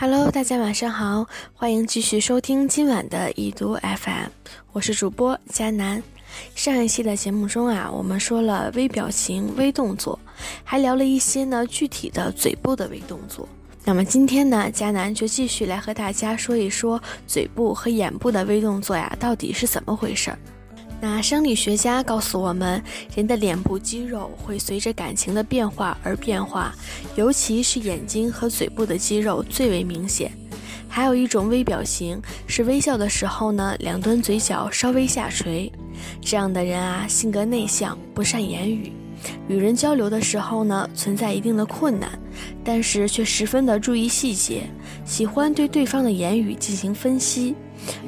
Hello，大家晚上好，欢迎继续收听今晚的已读 FM，我是主播佳楠。上一期的节目中啊，我们说了微表情、微动作，还聊了一些呢具体的嘴部的微动作。那么今天呢，佳楠就继续来和大家说一说嘴部和眼部的微动作呀，到底是怎么回事儿。那生理学家告诉我们，人的脸部肌肉会随着感情的变化而变化，尤其是眼睛和嘴部的肌肉最为明显。还有一种微表情是微笑的时候呢，两端嘴角稍微下垂。这样的人啊，性格内向，不善言语，与人交流的时候呢，存在一定的困难，但是却十分的注意细节，喜欢对对方的言语进行分析。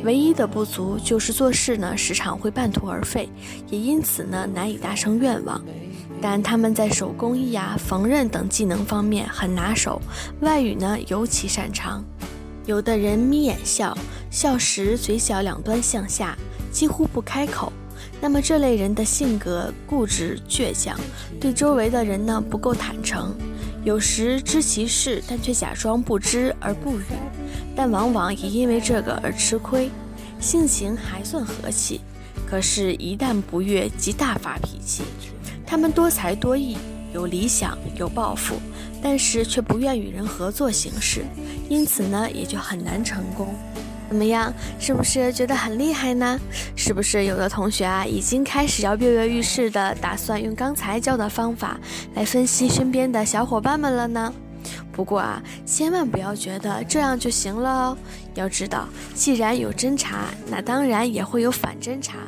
唯一的不足就是做事呢，时常会半途而废，也因此呢难以达成愿望。但他们在手工艺呀、缝纫等技能方面很拿手，外语呢尤其擅长。有的人眯眼笑，笑时嘴角两端向下，几乎不开口。那么这类人的性格固执倔强，对周围的人呢不够坦诚，有时知其事，但却假装不知而不语。但往往也因为这个而吃亏，性情还算和气，可是，一旦不悦即大发脾气。他们多才多艺，有理想，有抱负，但是却不愿与人合作行事，因此呢，也就很难成功。怎么样，是不是觉得很厉害呢？是不是有的同学啊，已经开始要跃跃欲试的打算用刚才教的方法来分析身边的小伙伴们了呢？不过啊，千万不要觉得这样就行了哦。要知道，既然有侦查，那当然也会有反侦查。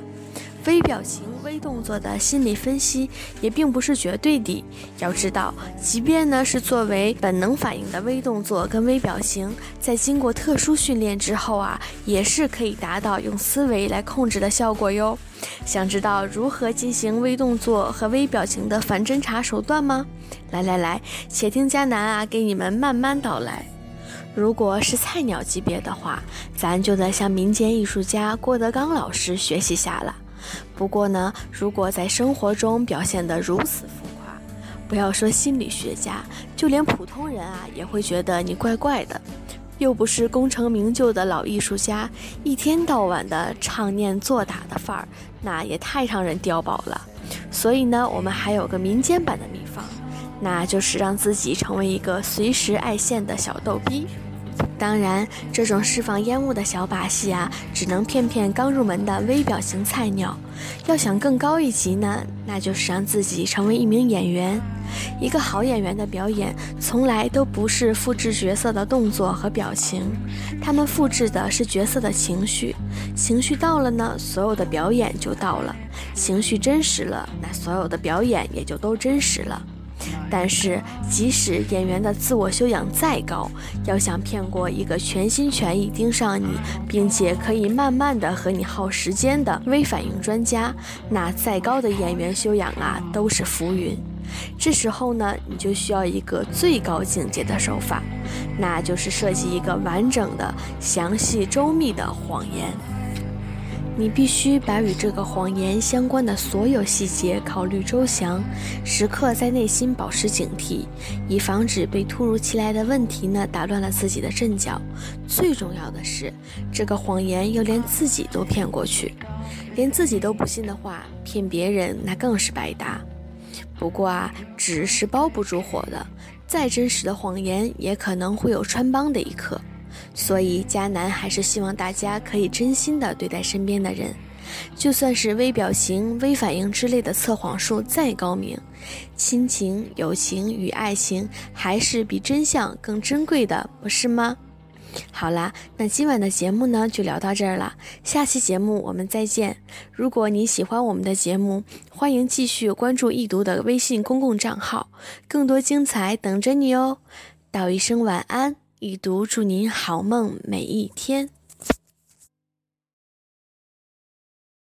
微表情、微动作的心理分析也并不是绝对的。要知道，即便呢是作为本能反应的微动作跟微表情，在经过特殊训练之后啊，也是可以达到用思维来控制的效果哟。想知道如何进行微动作和微表情的反侦查手段吗？来来来，且听佳楠啊给你们慢慢道来。如果是菜鸟级别的话，咱就得向民间艺术家郭德纲老师学习下了。不过呢，如果在生活中表现得如此浮夸，不要说心理学家，就连普通人啊也会觉得你怪怪的。又不是功成名就的老艺术家，一天到晚的唱念做打的范儿，那也太让人碉堡了。所以呢，我们还有个民间版的秘方，那就是让自己成为一个随时爱现的小逗逼。当然，这种释放烟雾的小把戏啊，只能骗骗刚入门的微表情菜鸟。要想更高一级呢，那就是让自己成为一名演员。一个好演员的表演，从来都不是复制角色的动作和表情，他们复制的是角色的情绪。情绪到了呢，所有的表演就到了；情绪真实了，那所有的表演也就都真实了。但是，即使演员的自我修养再高，要想骗过一个全心全意盯上你，并且可以慢慢的和你耗时间的微反应专家，那再高的演员修养啊，都是浮云。这时候呢，你就需要一个最高境界的手法，那就是设计一个完整的、详细周密的谎言。你必须把与这个谎言相关的所有细节考虑周详，时刻在内心保持警惕，以防止被突如其来的问题呢打乱了自己的阵脚。最重要的是，这个谎言要连自己都骗过去，连自己都不信的话，骗别人那更是白搭。不过啊，纸是包不住火的，再真实的谎言也可能会有穿帮的一刻。所以，迦南还是希望大家可以真心的对待身边的人，就算是微表情、微反应之类的测谎术再高明，亲情、友情与爱情还是比真相更珍贵的，不是吗？好啦，那今晚的节目呢就聊到这儿了，下期节目我们再见。如果你喜欢我们的节目，欢迎继续关注易读的微信公共账号，更多精彩等着你哦。道一声晚安。已读，祝您好梦每一天。